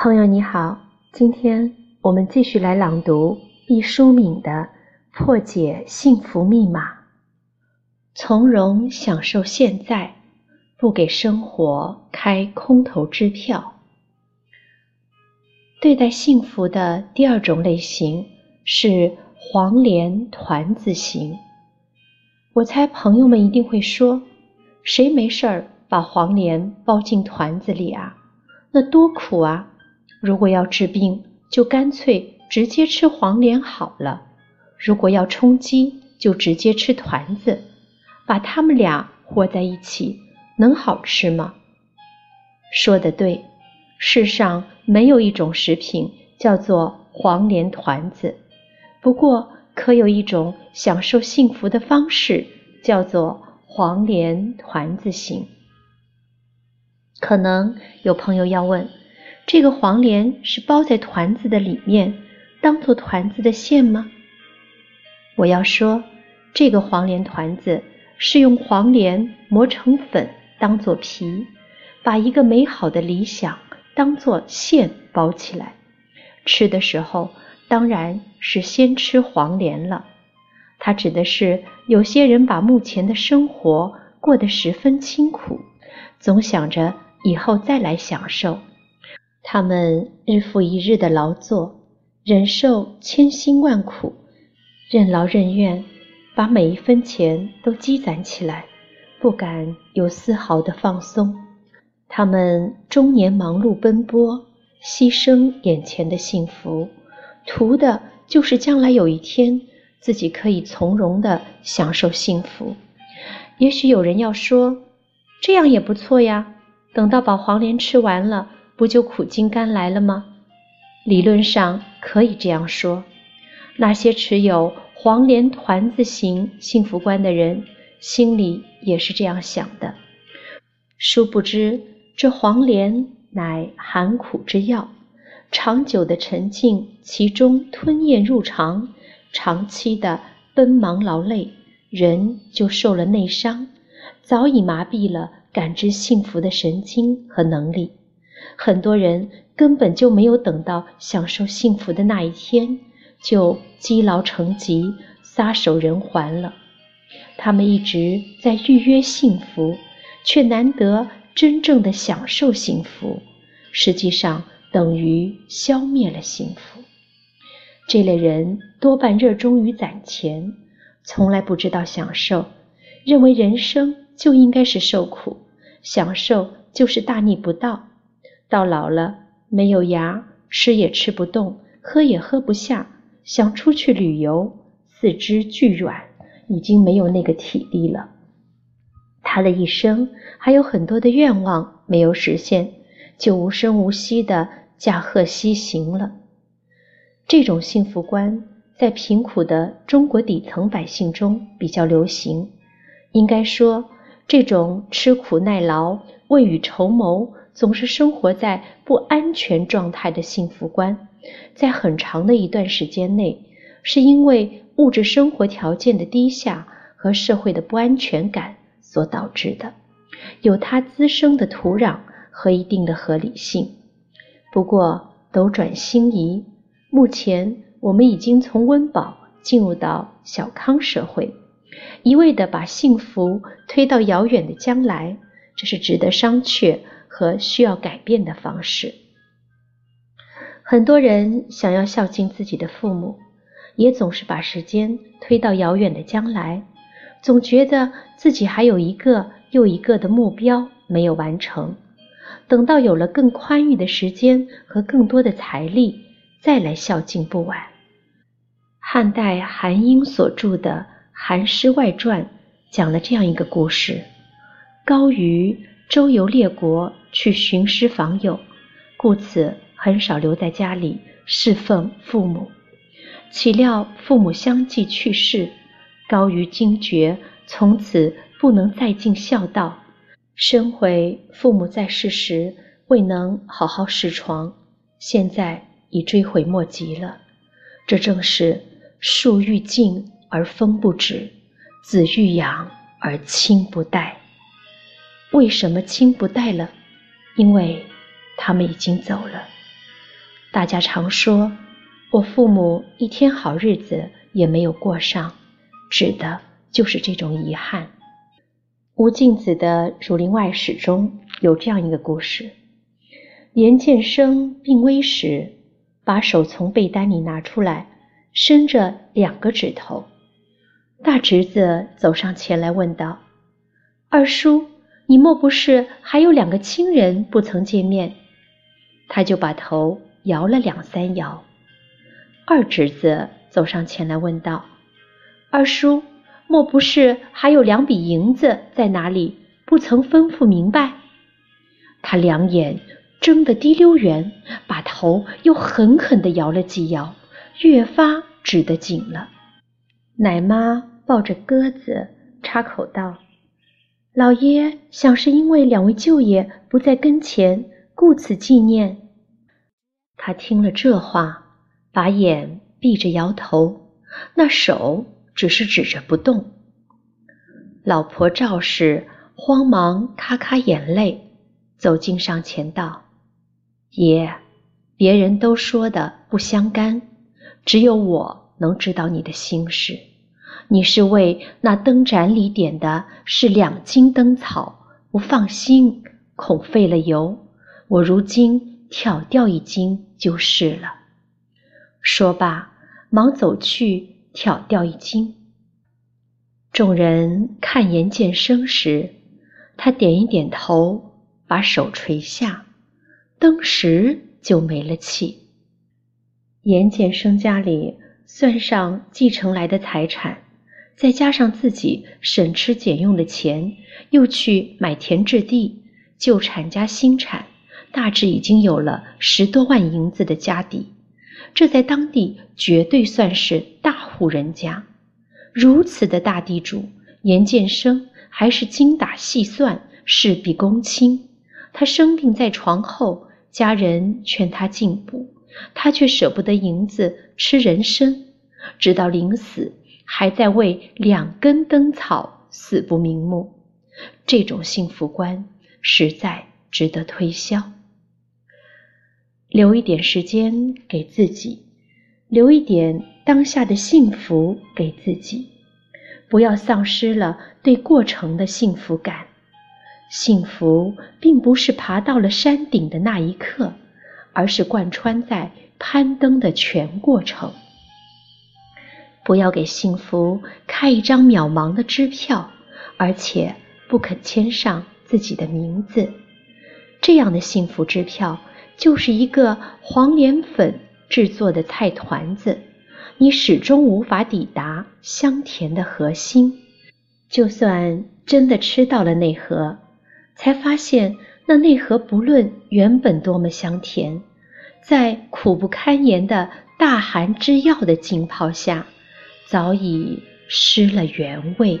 朋友你好，今天我们继续来朗读毕淑敏的《破解幸福密码》，从容享受现在，不给生活开空头支票。对待幸福的第二种类型是黄连团子型。我猜朋友们一定会说，谁没事儿把黄连包进团子里啊？那多苦啊！如果要治病，就干脆直接吃黄连好了；如果要充饥，就直接吃团子。把它们俩和在一起，能好吃吗？说的对，世上没有一种食品叫做黄连团子。不过，可有一种享受幸福的方式，叫做黄连团子型。可能有朋友要问。这个黄连是包在团子的里面，当做团子的馅吗？我要说，这个黄连团子是用黄连磨成粉当做皮，把一个美好的理想当做馅包起来。吃的时候当然是先吃黄连了。它指的是有些人把目前的生活过得十分清苦，总想着以后再来享受。他们日复一日的劳作，忍受千辛万苦，任劳任怨，把每一分钱都积攒起来，不敢有丝毫的放松。他们终年忙碌奔波，牺牲眼前的幸福，图的就是将来有一天自己可以从容的享受幸福。也许有人要说，这样也不错呀，等到把黄连吃完了。不就苦尽甘来了吗？理论上可以这样说。那些持有黄连团子型幸福观的人，心里也是这样想的。殊不知，这黄连乃寒苦之药，长久的沉浸其中，吞咽入肠，长期的奔忙劳累，人就受了内伤，早已麻痹了感知幸福的神经和能力。很多人根本就没有等到享受幸福的那一天，就积劳成疾、撒手人寰了。他们一直在预约幸福，却难得真正的享受幸福，实际上等于消灭了幸福。这类人多半热衷于攒钱，从来不知道享受，认为人生就应该是受苦，享受就是大逆不道。到老了，没有牙，吃也吃不动，喝也喝不下，想出去旅游，四肢俱软，已经没有那个体力了。他的一生还有很多的愿望没有实现，就无声无息的驾鹤西行了。这种幸福观在贫苦的中国底层百姓中比较流行。应该说，这种吃苦耐劳、未雨绸缪。总是生活在不安全状态的幸福观，在很长的一段时间内，是因为物质生活条件的低下和社会的不安全感所导致的，有它滋生的土壤和一定的合理性。不过斗转星移，目前我们已经从温饱进入到小康社会，一味的把幸福推到遥远的将来，这是值得商榷。和需要改变的方式。很多人想要孝敬自己的父母，也总是把时间推到遥远的将来，总觉得自己还有一个又一个的目标没有完成。等到有了更宽裕的时间和更多的财力，再来孝敬不晚。汉代韩英所著的《韩诗外传》讲了这样一个故事：高于周游列国。去寻师访友，故此很少留在家里侍奉父母。岂料父母相继去世，高于惊觉，从此不能再尽孝道，深悔父母在世时未能好好侍床，现在已追悔莫及了。这正是树欲静而风不止，子欲养而亲不待。为什么亲不待了？因为他们已经走了，大家常说，我父母一天好日子也没有过上，指的就是这种遗憾。吴敬梓的《儒林外史》中有这样一个故事：严建生病危时，把手从被单里拿出来，伸着两个指头。大侄子走上前来问道：“二叔，你莫不是还有两个亲人不曾见面？”他就把头摇了两三摇。二侄子走上前来问道：“二叔。”莫不是还有两笔银子在哪里？不曾吩咐明白。他两眼睁得滴溜圆，把头又狠狠地摇了几摇，越发指得紧了。奶妈抱着鸽子插口道：“老爷想是因为两位舅爷不在跟前，故此纪念。”他听了这话，把眼闭着摇头，那手。只是指着不动。老婆赵氏慌忙咔咔眼泪，走近上前道：“爷，别人都说的不相干，只有我能知道你的心事。你是为那灯盏里点的是两斤灯草，不放心，恐费了油。我如今挑掉一斤就是了。”说罢，忙走去。挑掉一斤。众人看严建生时，他点一点头，把手垂下，登时就没了气。严建生家里算上继承来的财产，再加上自己省吃俭用的钱，又去买田置地，旧产加新产，大致已经有了十多万银子的家底。这在当地绝对算是大户人家，如此的大地主，严建生还是精打细算，事必躬亲。他生病在床后，家人劝他进补，他却舍不得银子吃人参，直到临死还在为两根灯草死不瞑目。这种幸福观实在值得推销。留一点时间给自己，留一点当下的幸福给自己，不要丧失了对过程的幸福感。幸福并不是爬到了山顶的那一刻，而是贯穿在攀登的全过程。不要给幸福开一张渺茫的支票，而且不肯签上自己的名字，这样的幸福支票。就是一个黄连粉制作的菜团子，你始终无法抵达香甜的核心。就算真的吃到了内核，才发现那内核不论原本多么香甜，在苦不堪言的大寒之药的浸泡下，早已失了原味。